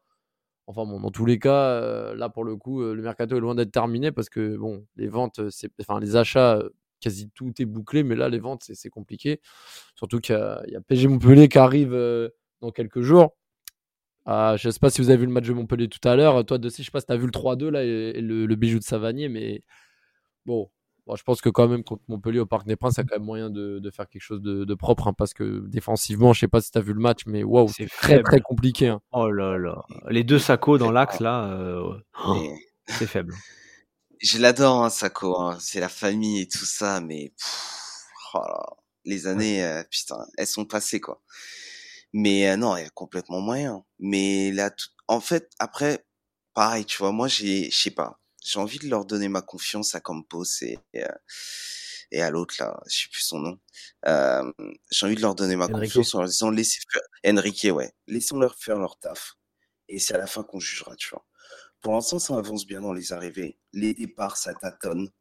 Enfin bon, dans tous les cas, euh, là pour le coup, euh, le mercato est loin d'être terminé parce que bon, les ventes, enfin les achats, quasi tout est bouclé, mais là les ventes c'est, compliqué. Surtout qu'il y y a PG Montpellier qui arrive dans quelques jours. Euh, je ne sais pas si vous avez vu le match de Montpellier tout à l'heure. Toi, de je sais pas si tu as vu le 3-2 là, et, le, bijou de Savanier, mais bon, je pense que quand même contre Montpellier au Parc des Princes, il y a quand même moyen de, faire quelque chose de, propre, hein, parce que défensivement, je sais pas si tu as vu le match, mais waouh, c'est très très compliqué. Hein. Oh là là, les deux Sacco dans l'axe là, euh, oh, c'est faible. Je l'adore, hein, Sacco, hein. c'est la famille et tout ça, mais oh les années, euh, putain, elles sont passées quoi. Mais euh, non, il y a complètement moyen. Mais là, en fait, après, pareil, tu vois, moi, j'ai, je sais pas, j'ai envie de leur donner ma confiance à Campos et, et, euh, à l'autre là, je sais plus son nom. Euh, j'ai envie de leur donner ma confiance en leur disant laissez faire Enrique, ouais, laissons-leur faire leur taf. Et c'est à la fin qu'on jugera, tu vois. Pour l'instant, ça avance bien dans les arrivées. Les départs, ça tâtonne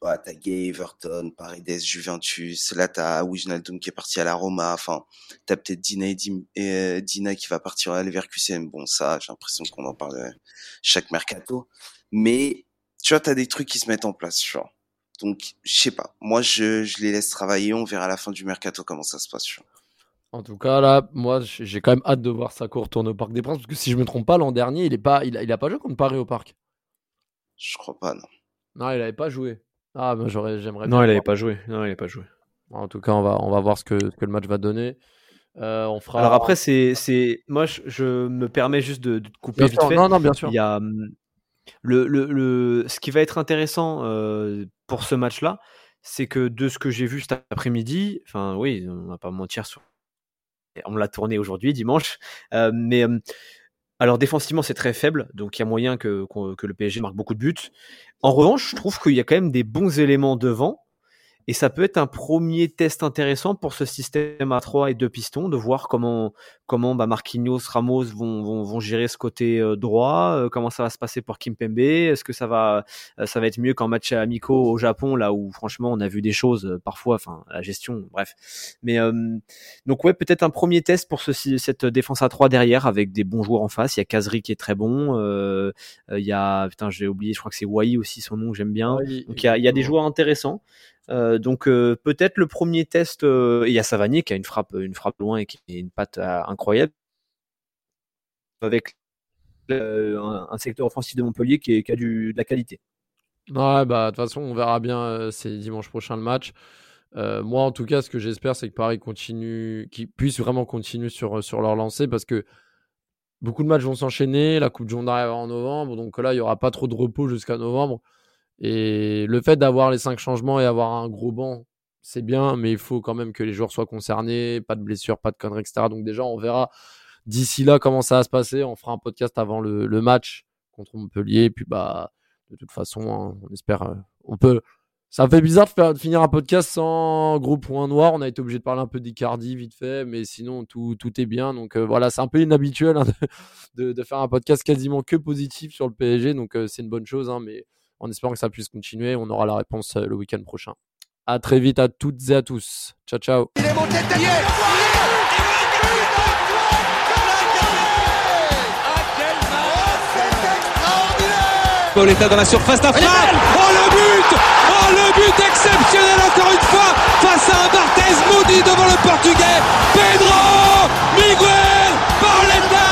bah, t'as Gay, Everton, Paredes, Juventus. Là, t'as Wijnaldum qui est parti à la Roma. Enfin, t'as peut-être Dina, et euh, Dina qui va partir à Leverkusen. Bon, ça, j'ai l'impression qu'on en parle euh, chaque mercato. Mais, tu vois, t'as des trucs qui se mettent en place, tu vois. Donc, je sais pas. Moi, je, je les laisse travailler. On verra à la fin du mercato comment ça se passe, tu vois. En tout cas, là, moi, j'ai quand même hâte de voir ça retourner au Parc des Princes. Parce que si je me trompe pas, l'an dernier, il est pas, il a, il a pas joué contre Paris au Parc. Je crois pas, non. Non, il avait pas joué. Ah, ben j'aurais, j'aimerais. Non, il n'avait pas joué. Non, il n'avait pas joué. En tout cas, on va, on va voir ce que, que le match va donner. Euh, on fera. Alors après, c'est, c'est, moi, je, me permets juste de, de couper vite fait. Non, non, bien sûr. Il y a hum, le, le, le, ce qui va être intéressant euh, pour ce match-là, c'est que de ce que j'ai vu cet après-midi, enfin, oui, on va pas mentir sur. On l'a tourné aujourd'hui, dimanche, euh, mais hum, alors défensivement, c'est très faible, donc il y a moyen que, le PSG marque beaucoup de buts. En revanche, je trouve qu'il y a quand même des bons éléments devant. Et ça peut être un premier test intéressant pour ce système à 3 et 2 pistons, de voir comment, comment bah, Marquinhos, Ramos vont, vont, vont gérer ce côté euh, droit, euh, comment ça va se passer pour Kimpembe, est-ce que ça va, euh, ça va être mieux qu'en match amicaux au Japon, là où franchement on a vu des choses parfois, enfin la gestion, bref. Mais donc ouais, peut-être un premier test pour ce, cette défense à 3 derrière avec des bons joueurs en face. Il y a Kazri qui est très bon, il y a, putain j'ai oublié, je crois que c'est Wai aussi son nom, j'aime bien. donc il y a, il y a des joueurs intéressants. Euh, donc euh, peut-être le premier test, euh, il y a Savanier qui a une frappe, une frappe loin et qui a une patte incroyable avec un, secteur offensif de Montpellier qui a du, de la qualité. Ouais, bah de toute façon, on verra bien. c'est dimanche prochain le match. moi, en tout cas, ce que j'espère, c'est que Paris continue, qu'ils puissent vraiment continuer sur, sur leur lancée parce que beaucoup de matchs vont s'enchaîner. La Coupe du Monde arrive en novembre, donc là, il n'y aura pas trop de repos jusqu'à novembre. Et le fait d'avoir les cinq changements et avoir un gros banc, c'est bien, mais il faut quand même que les joueurs soient concernés, pas de blessures, pas de conneries, etc. Donc déjà, on verra d'ici là comment ça va se passer. On fera un podcast avant le, match contre Montpellier. Et puis bah, de toute façon, hein, on espère, euh, on peut. Ça me fait bizarre de, finir un podcast sans gros point noir. On a été obligé de parler un peu d'Icardi vite fait, mais sinon tout, tout est bien. Donc euh, voilà, c'est un peu inhabituel hein, de, faire un podcast quasiment que positif sur le PSG. Donc euh, c'est une bonne chose, hein, mais en espérant que ça puisse continuer. On aura la réponse euh, le week-end prochain. À très vite à toutes et à tous. Ciao, ciao. Il est monté Pauletta dans la surface d'affaire. Oh le but Oh le but exceptionnel encore une fois face à un Barthez maudit devant le portugais. Pedro Miguel Pauletta.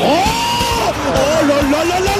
Oh Oh là là là là